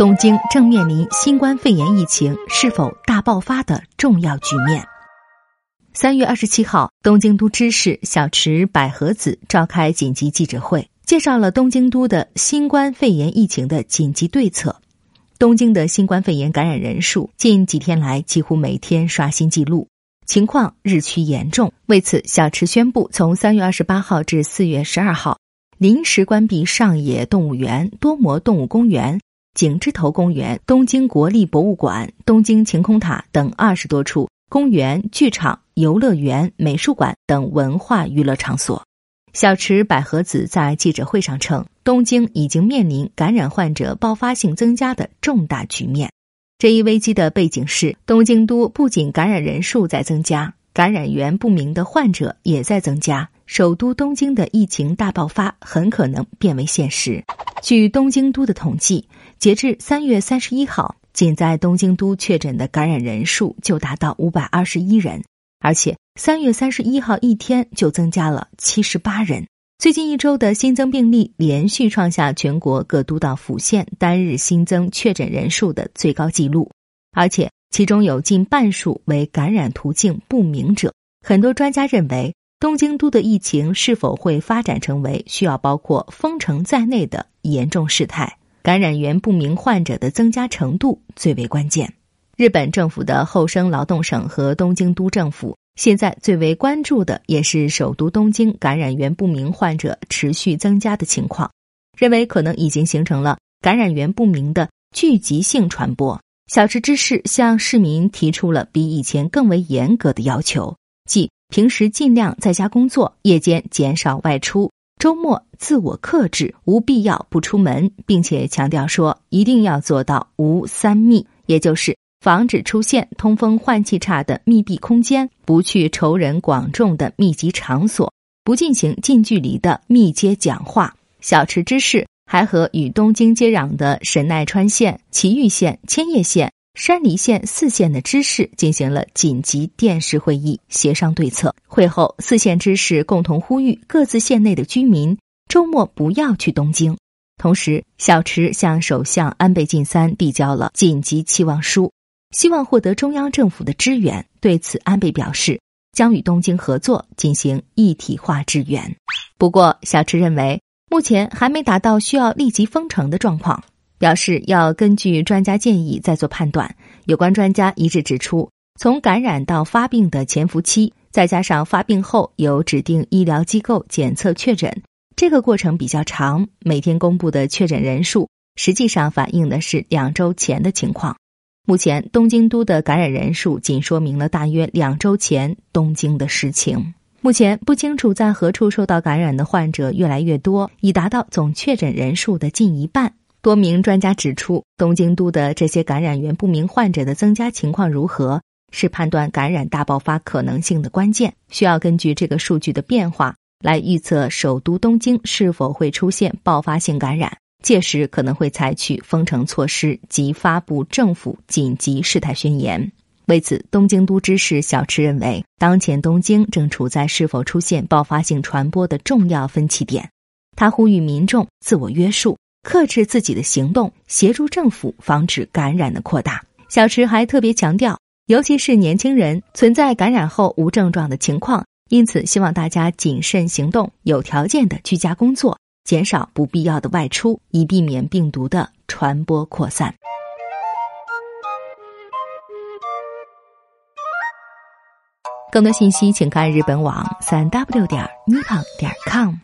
东京正面临新冠肺炎疫情是否大爆发的重要局面。三月二十七号，东京都知事小池百合子召开紧急记者会，介绍了东京都的新冠肺炎疫情的紧急对策。东京的新冠肺炎感染人数近几天来几乎每天刷新纪录，情况日趋严重。为此，小池宣布从三月二十八号至四月十二号，临时关闭上野动物园、多摩动物公园、景之头公园、东京国立博物馆、东京晴空塔等二十多处公园、剧场。游乐园、美术馆等文化娱乐场所。小池百合子在记者会上称，东京已经面临感染患者爆发性增加的重大局面。这一危机的背景是，东京都不仅感染人数在增加，感染源不明的患者也在增加，首都东京的疫情大爆发很可能变为现实。据东京都的统计，截至三月三十一号，仅在东京都确诊的感染人数就达到五百二十一人。而且三月三十一号一天就增加了七十八人。最近一周的新增病例连续创下全国各都道府县单日新增确诊人数的最高纪录，而且其中有近半数为感染途径不明者。很多专家认为，东京都的疫情是否会发展成为需要包括封城在内的严重事态，感染源不明患者的增加程度最为关键。日本政府的厚生劳动省和东京都政府现在最为关注的，也是首都东京感染源不明患者持续增加的情况，认为可能已经形成了感染源不明的聚集性传播。小池知事向市民提出了比以前更为严格的要求，即平时尽量在家工作，夜间减少外出，周末自我克制，无必要不出门，并且强调说一定要做到无三密，也就是。防止出现通风换气差的密闭空间，不去仇人广众的密集场所，不进行近距离的密接讲话。小池知事还和与东京接壤的神奈川县、埼玉县、千叶县、山梨县四县的知事进行了紧急电视会议，协商对策。会后，四县知事共同呼吁各自县内的居民周末不要去东京。同时，小池向首相安倍晋三递交了紧急期望书。希望获得中央政府的支援。对此，安倍表示将与东京合作进行一体化支援。不过，小池认为目前还没达到需要立即封城的状况，表示要根据专家建议再做判断。有关专家一致指出，从感染到发病的潜伏期，再加上发病后由指定医疗机构检测确诊，这个过程比较长。每天公布的确诊人数，实际上反映的是两周前的情况。目前，东京都的感染人数仅说明了大约两周前东京的实情。目前不清楚在何处受到感染的患者越来越多，已达到总确诊人数的近一半。多名专家指出，东京都的这些感染源不明患者的增加情况如何，是判断感染大爆发可能性的关键。需要根据这个数据的变化来预测首都东京是否会出现爆发性感染。届时可能会采取封城措施及发布政府紧急事态宣言。为此，东京都知事小池认为，当前东京正处在是否出现爆发性传播的重要分歧点。他呼吁民众自我约束，克制自己的行动，协助政府防止感染的扩大。小池还特别强调，尤其是年轻人存在感染后无症状的情况，因此希望大家谨慎行动，有条件的居家工作。减少不必要的外出，以避免病毒的传播扩散。更多信息，请看日本网三 w 点 nippon 点 com。